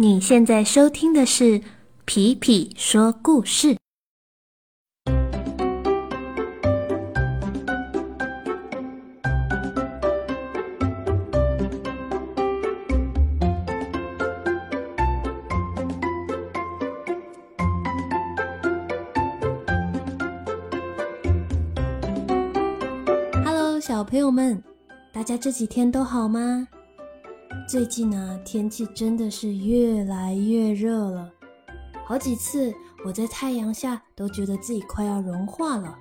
你现在收听的是皮皮说故事。Hello，小朋友们，大家这几天都好吗？最近呢，天气真的是越来越热了，好几次我在太阳下都觉得自己快要融化了。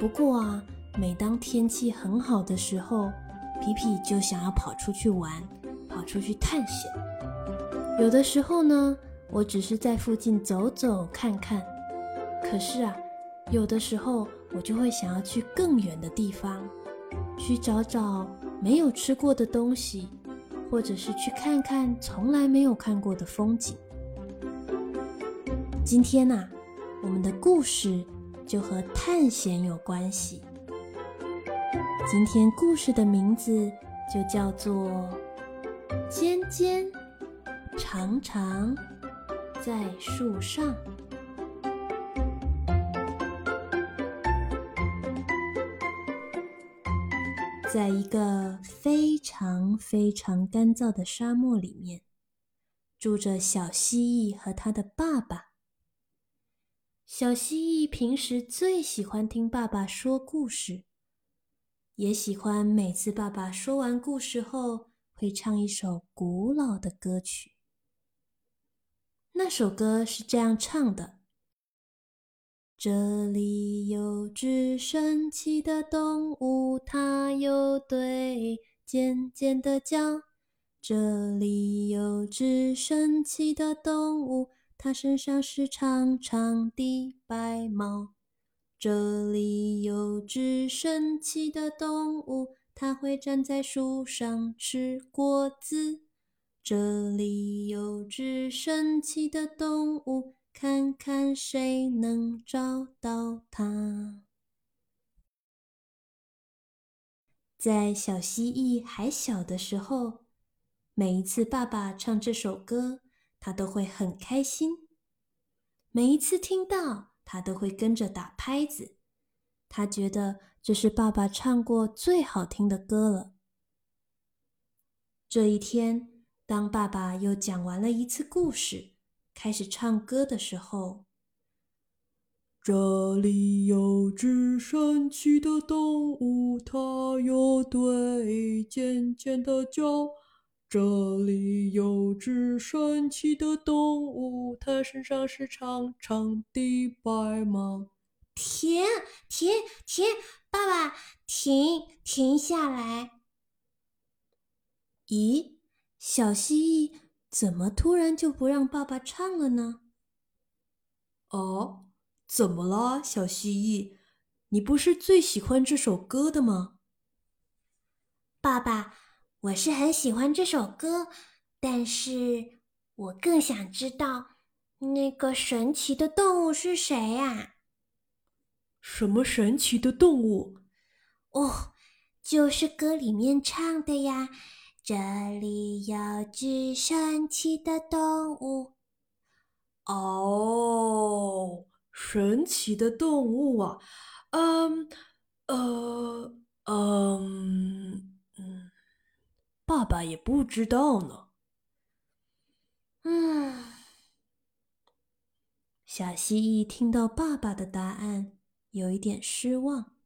不过啊，每当天气很好的时候，皮皮就想要跑出去玩，跑出去探险。有的时候呢，我只是在附近走走看看，可是啊，有的时候我就会想要去更远的地方，去找找。没有吃过的东西，或者是去看看从来没有看过的风景。今天呐，我们的故事就和探险有关系。今天故事的名字就叫做《尖尖长长在树上》。在一个非常非常干燥的沙漠里面，住着小蜥蜴和他的爸爸。小蜥蜴平时最喜欢听爸爸说故事，也喜欢每次爸爸说完故事后会唱一首古老的歌曲。那首歌是这样唱的。这里有只神奇的动物，它有对尖尖的角。这里有只神奇的动物，它身上是长长的白毛。这里有只神奇的动物，它会站在树上吃果子。这里有只神奇的动物。看看谁能找到它。在小蜥蜴还小的时候，每一次爸爸唱这首歌，他都会很开心。每一次听到，他都会跟着打拍子。他觉得这是爸爸唱过最好听的歌了。这一天，当爸爸又讲完了一次故事。开始唱歌的时候，这里有只神奇的动物，它有对尖尖的角。这里有只神奇的动物，它身上是长长的白毛。停停停！爸爸，停停下来！咦，小蜥蜴。怎么突然就不让爸爸唱了呢？哦，怎么了，小蜥蜴？你不是最喜欢这首歌的吗？爸爸，我是很喜欢这首歌，但是我更想知道那个神奇的动物是谁呀？什么神奇的动物？哦，就是歌里面唱的呀。这里有只神奇的动物。哦，神奇的动物啊，嗯，呃，嗯，嗯，爸爸也不知道呢。嗯，小蜥蜴听到爸爸的答案，有一点失望，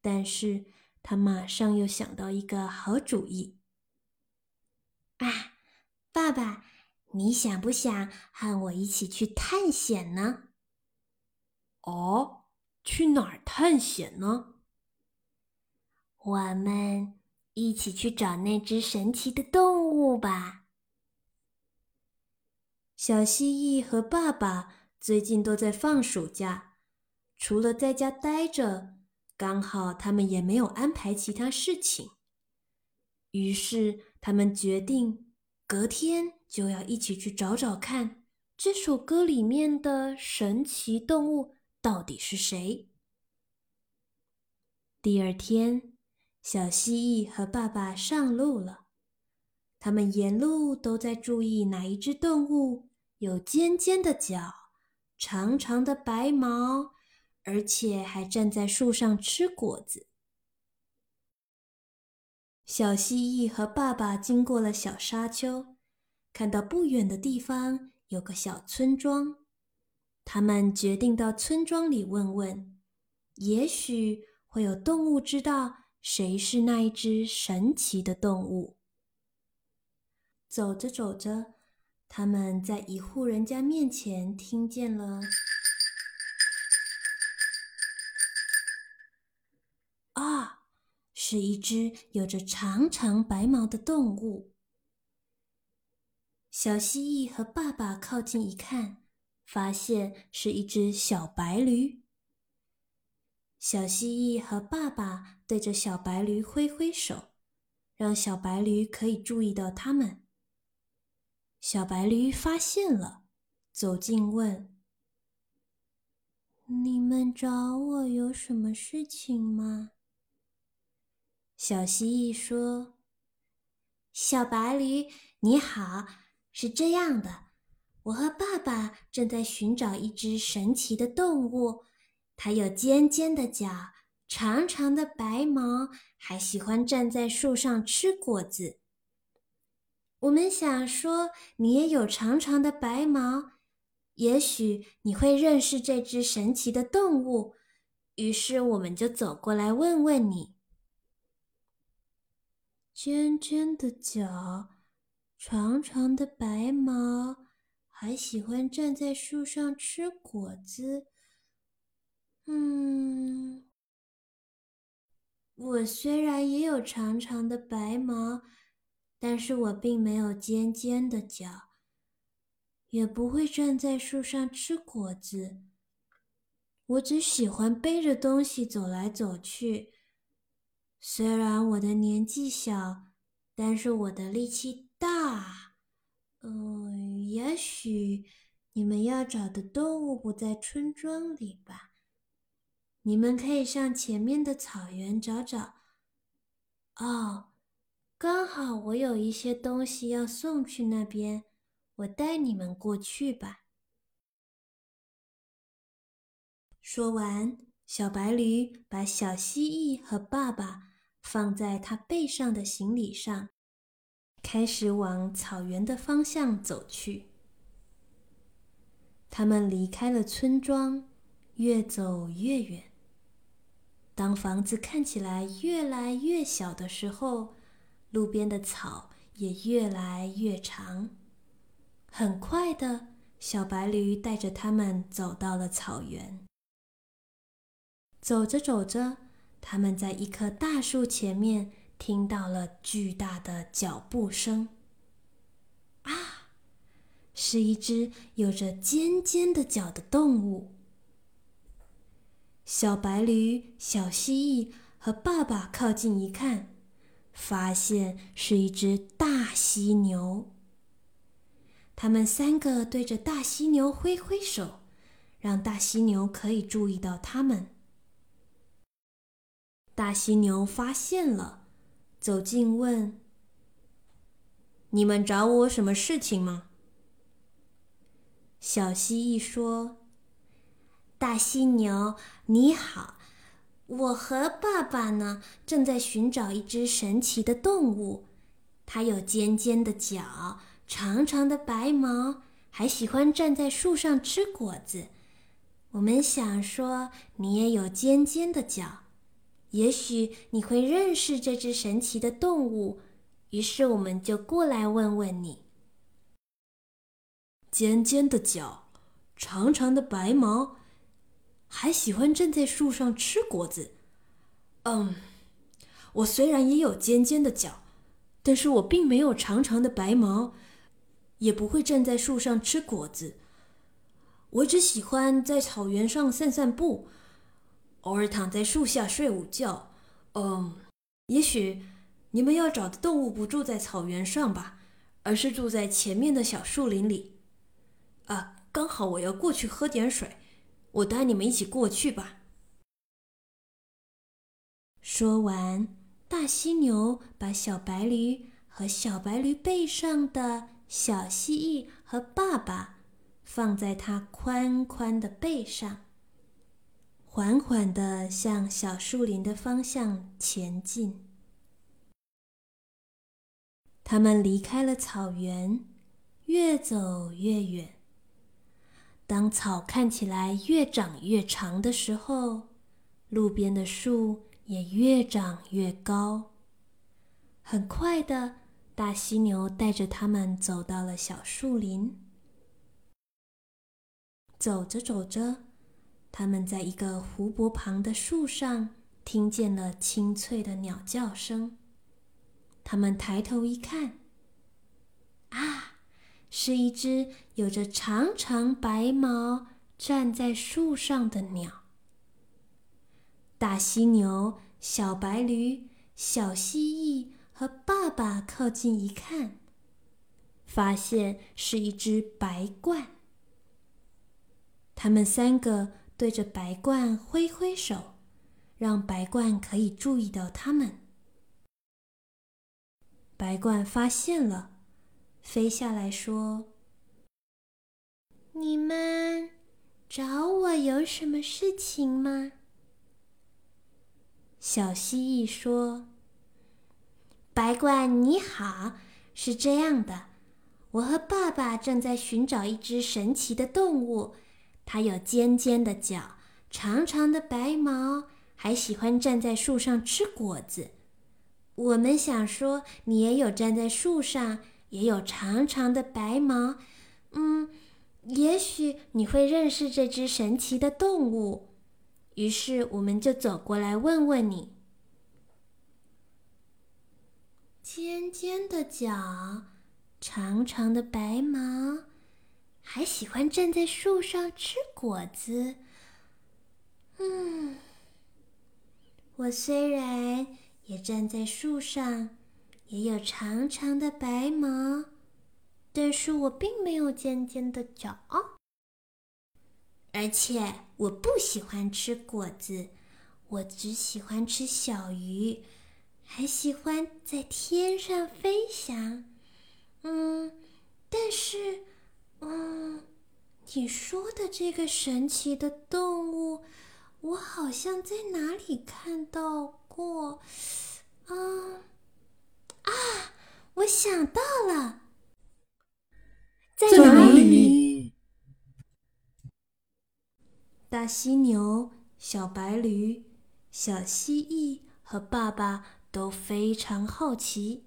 但是他马上又想到一个好主意。啊，爸爸，你想不想和我一起去探险呢？哦，去哪儿探险呢？我们一起去找那只神奇的动物吧。小蜥蜴和爸爸最近都在放暑假，除了在家待着，刚好他们也没有安排其他事情。于是，他们决定隔天就要一起去找找看，这首歌里面的神奇动物到底是谁。第二天，小蜥蜴和爸爸上路了。他们沿路都在注意哪一只动物有尖尖的角、长长的白毛，而且还站在树上吃果子。小蜥蜴和爸爸经过了小沙丘，看到不远的地方有个小村庄。他们决定到村庄里问问，也许会有动物知道谁是那一只神奇的动物。走着走着，他们在一户人家面前听见了，啊，是一只有着长长白毛的动物。小蜥蜴和爸爸靠近一看。发现是一只小白驴。小蜥蜴和爸爸对着小白驴挥挥手，让小白驴可以注意到他们。小白驴发现了，走近问：“你们找我有什么事情吗？”小蜥蜴说：“小白驴，你好，是这样的。”我和爸爸正在寻找一只神奇的动物，它有尖尖的角、长长的白毛，还喜欢站在树上吃果子。我们想说，你也有长长的白毛，也许你会认识这只神奇的动物。于是，我们就走过来问问你：尖尖的角，长长的白毛。还喜欢站在树上吃果子。嗯，我虽然也有长长的白毛，但是我并没有尖尖的脚，也不会站在树上吃果子。我只喜欢背着东西走来走去。虽然我的年纪小，但是我的力气大。嗯，也许你们要找的动物不在村庄里吧？你们可以上前面的草原找找。哦，刚好我有一些东西要送去那边，我带你们过去吧。说完，小白驴把小蜥蜴和爸爸放在他背上的行李上。开始往草原的方向走去。他们离开了村庄，越走越远。当房子看起来越来越小的时候，路边的草也越来越长。很快的，小白驴带着他们走到了草原。走着走着，他们在一棵大树前面。听到了巨大的脚步声，啊，是一只有着尖尖的角的动物。小白驴、小蜥蜴和爸爸靠近一看，发现是一只大犀牛。他们三个对着大犀牛挥挥手，让大犀牛可以注意到他们。大犀牛发现了。走近问：“你们找我什么事情吗？”小蜥蜴说：“大犀牛，你好，我和爸爸呢，正在寻找一只神奇的动物。它有尖尖的角，长长的白毛，还喜欢站在树上吃果子。我们想说，你也有尖尖的角。”也许你会认识这只神奇的动物，于是我们就过来问问你。尖尖的角，长长的白毛，还喜欢站在树上吃果子。嗯，我虽然也有尖尖的角，但是我并没有长长的白毛，也不会站在树上吃果子。我只喜欢在草原上散散步。偶尔躺在树下睡午觉，嗯，也许你们要找的动物不住在草原上吧，而是住在前面的小树林里。啊，刚好我要过去喝点水，我带你们一起过去吧。说完，大犀牛把小白驴和小白驴背上的小蜥蜴和爸爸放在它宽宽的背上，缓缓地向小树林的方向前进。他们离开了草原，越走越远。当草看起来越长越长的时候，路边的树也越长越高。很快的，大犀牛带着他们走到了小树林。走着走着，他们在一个湖泊旁的树上听见了清脆的鸟叫声。他们抬头一看，啊，是一只有着长长白毛站在树上的鸟。大犀牛、小白驴、小蜥蜴。和爸爸靠近一看，发现是一只白鹳。他们三个对着白鹳挥挥手，让白鹳可以注意到他们。白鹳发现了，飞下来说：“你们找我有什么事情吗？”小蜥蜴说。白鹳你好，是这样的，我和爸爸正在寻找一只神奇的动物，它有尖尖的角，长长的白毛，还喜欢站在树上吃果子。我们想说，你也有站在树上，也有长长的白毛，嗯，也许你会认识这只神奇的动物。于是我们就走过来问问你。尖尖的角，长长的白毛，还喜欢站在树上吃果子。嗯，我虽然也站在树上，也有长长的白毛，但是我并没有尖尖的角，而且我不喜欢吃果子，我只喜欢吃小鱼。还喜欢在天上飞翔，嗯，但是，嗯，你说的这个神奇的动物，我好像在哪里看到过，啊，啊，我想到了，在哪里？大犀牛、小白驴、小蜥蜴和爸爸。都非常好奇。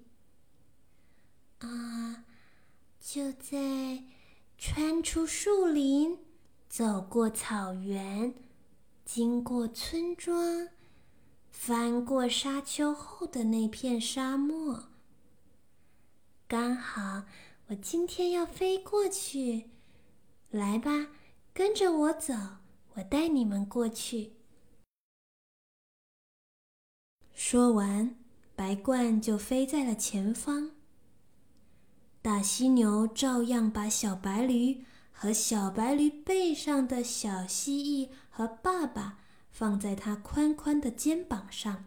啊，就在穿出树林、走过草原、经过村庄、翻过沙丘后的那片沙漠，刚好我今天要飞过去。来吧，跟着我走，我带你们过去。说完，白鹳就飞在了前方。大犀牛照样把小白驴和小白驴背上的小蜥蜴和爸爸放在它宽宽的肩膀上，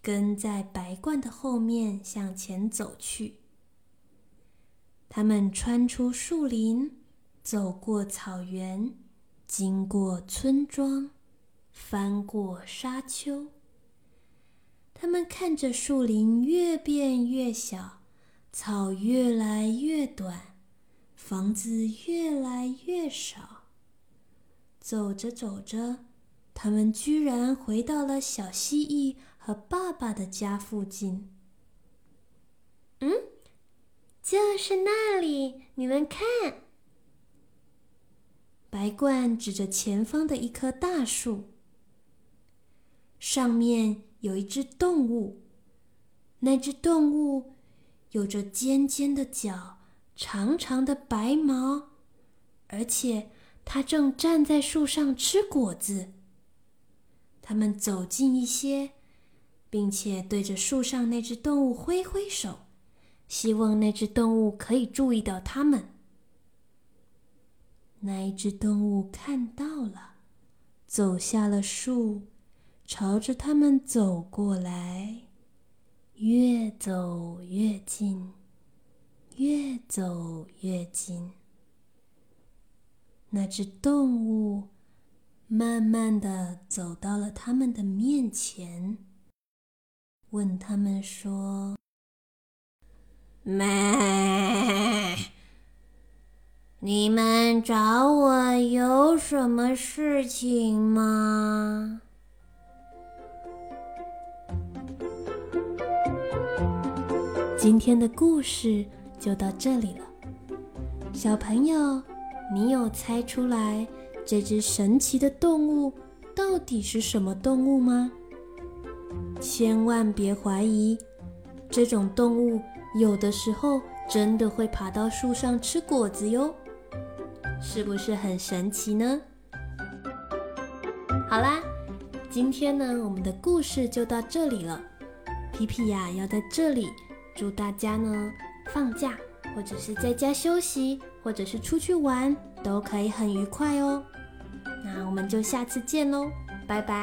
跟在白鹳的后面向前走去。他们穿出树林，走过草原，经过村庄，翻过沙丘。他们看着树林越变越小，草越来越短，房子越来越少。走着走着，他们居然回到了小蜥蜴和爸爸的家附近。嗯，就是那里，你们看。白鹳指着前方的一棵大树，上面。有一只动物，那只动物有着尖尖的角、长长的白毛，而且它正站在树上吃果子。他们走近一些，并且对着树上那只动物挥挥手，希望那只动物可以注意到他们。那一只动物看到了，走下了树。朝着他们走过来，越走越近，越走越近。那只动物慢慢的走到了他们的面前，问他们说：“咩？你们找我有什么事情吗？”今天的故事就到这里了，小朋友，你有猜出来这只神奇的动物到底是什么动物吗？千万别怀疑，这种动物有的时候真的会爬到树上吃果子哟，是不是很神奇呢？好啦，今天呢，我们的故事就到这里了。皮皮呀，要在这里。祝大家呢放假，或者是在家休息，或者是出去玩，都可以很愉快哦。那我们就下次见喽，拜拜。